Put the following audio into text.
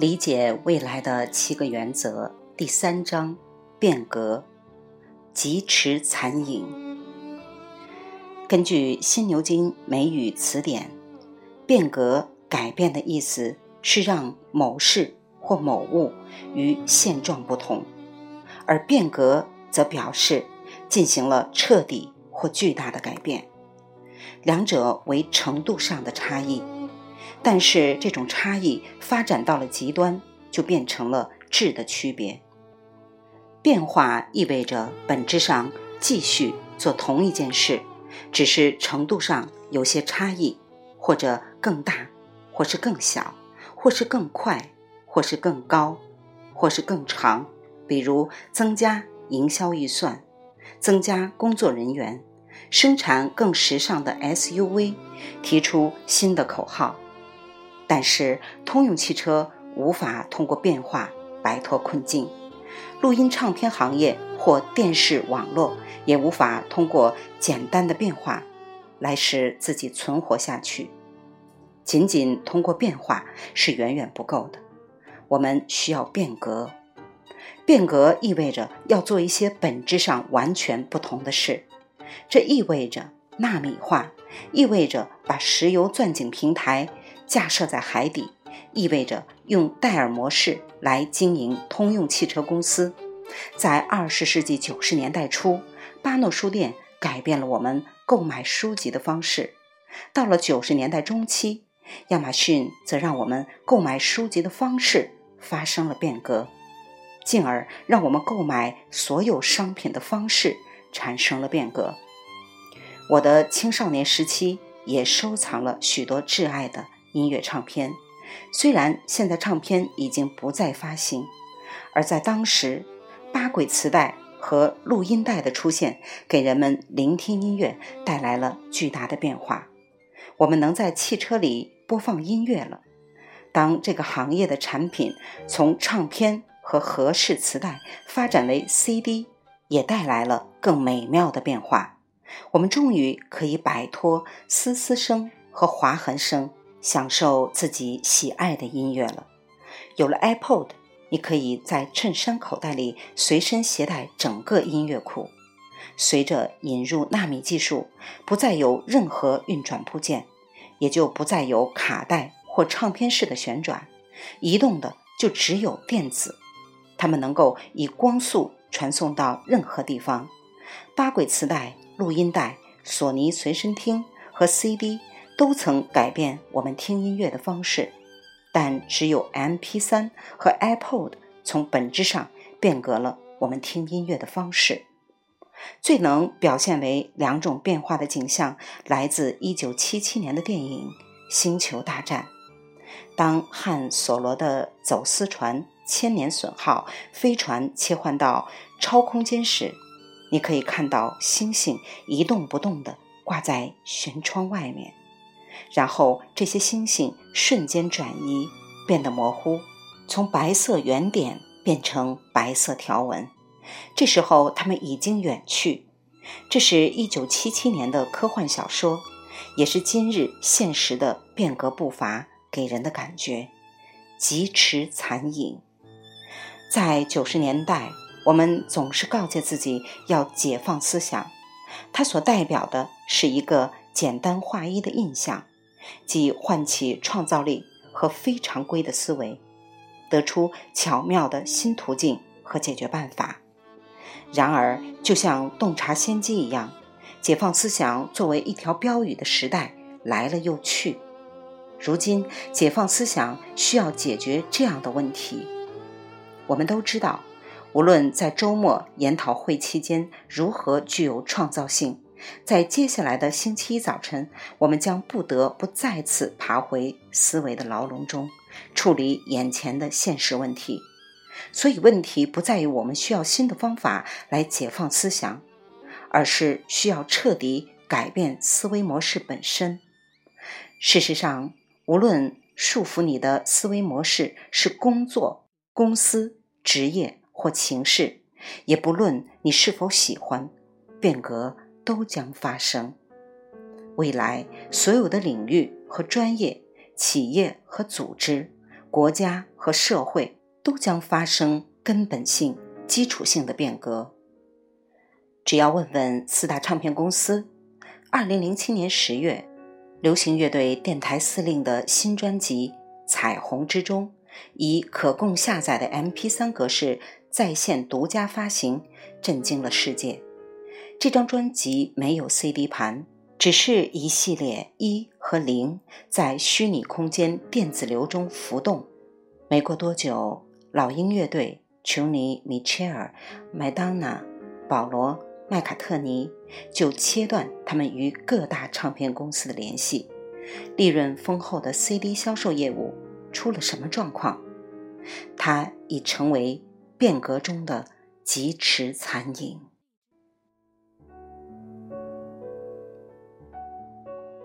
理解未来的七个原则，第三章：变革，疾驰残影。根据《新牛津美语词典，变革、改变的意思是让某事或某物与现状不同，而变革则表示进行了彻底或巨大的改变。两者为程度上的差异。但是这种差异发展到了极端，就变成了质的区别。变化意味着本质上继续做同一件事，只是程度上有些差异，或者更大，或是更小，或是更快，或是更高，或是更长。比如增加营销预算，增加工作人员，生产更时尚的 SUV，提出新的口号。但是，通用汽车无法通过变化摆脱困境，录音唱片行业或电视网络也无法通过简单的变化来使自己存活下去。仅仅通过变化是远远不够的，我们需要变革。变革意味着要做一些本质上完全不同的事，这意味着纳米化，意味着把石油钻井平台。架设在海底，意味着用戴尔模式来经营通用汽车公司。在二十世纪九十年代初，巴诺书店改变了我们购买书籍的方式。到了九十年代中期，亚马逊则让我们购买书籍的方式发生了变革，进而让我们购买所有商品的方式产生了变革。我的青少年时期也收藏了许多挚爱的。音乐唱片，虽然现在唱片已经不再发行，而在当时，八轨磁带和录音带的出现，给人们聆听音乐带来了巨大的变化。我们能在汽车里播放音乐了。当这个行业的产品从唱片和合式磁带发展为 CD，也带来了更美妙的变化。我们终于可以摆脱嘶嘶声和划痕声。享受自己喜爱的音乐了。有了 iPod，你可以在衬衫口袋里随身携带整个音乐库。随着引入纳米技术，不再有任何运转部件，也就不再有卡带或唱片式的旋转，移动的就只有电子。它们能够以光速传送到任何地方。八轨磁带、录音带、索尼随身听和 CD。都曾改变我们听音乐的方式，但只有 MP3 和 iPod 从本质上变革了我们听音乐的方式。最能表现为两种变化的景象，来自1977年的电影《星球大战》。当汉索罗的走私船“千年损耗”飞船切换到超空间时，你可以看到星星一动不动地挂在舷窗外面。然后这些星星瞬间转移，变得模糊，从白色圆点变成白色条纹。这时候他们已经远去。这是一九七七年的科幻小说，也是今日现实的变革步伐给人的感觉，疾驰残影。在九十年代，我们总是告诫自己要解放思想，它所代表的是一个简单划一的印象。即唤起创造力和非常规的思维，得出巧妙的新途径和解决办法。然而，就像洞察先机一样，解放思想作为一条标语的时代来了又去。如今，解放思想需要解决这样的问题：我们都知道，无论在周末研讨会期间如何具有创造性。在接下来的星期一早晨，我们将不得不再次爬回思维的牢笼中，处理眼前的现实问题。所以，问题不在于我们需要新的方法来解放思想，而是需要彻底改变思维模式本身。事实上，无论束缚你的思维模式是工作、公司、职业或情势，也不论你是否喜欢变革。都将发生。未来，所有的领域和专业、企业和组织，国家和社会都将发生根本性、基础性的变革。只要问问四大唱片公司，二零零七年十月，流行乐队电台司令的新专辑《彩虹》之中，以可供下载的 MP3 格式在线独家发行，震惊了世界。这张专辑没有 CD 盘，只是一系列一和零在虚拟空间电子流中浮动。没过多久，老鹰乐队、琼尼、米切尔、麦当娜、保罗。麦卡特尼就切断他们与各大唱片公司的联系，利润丰厚的 CD 销售业务出了什么状况？它已成为变革中的疾驰残影。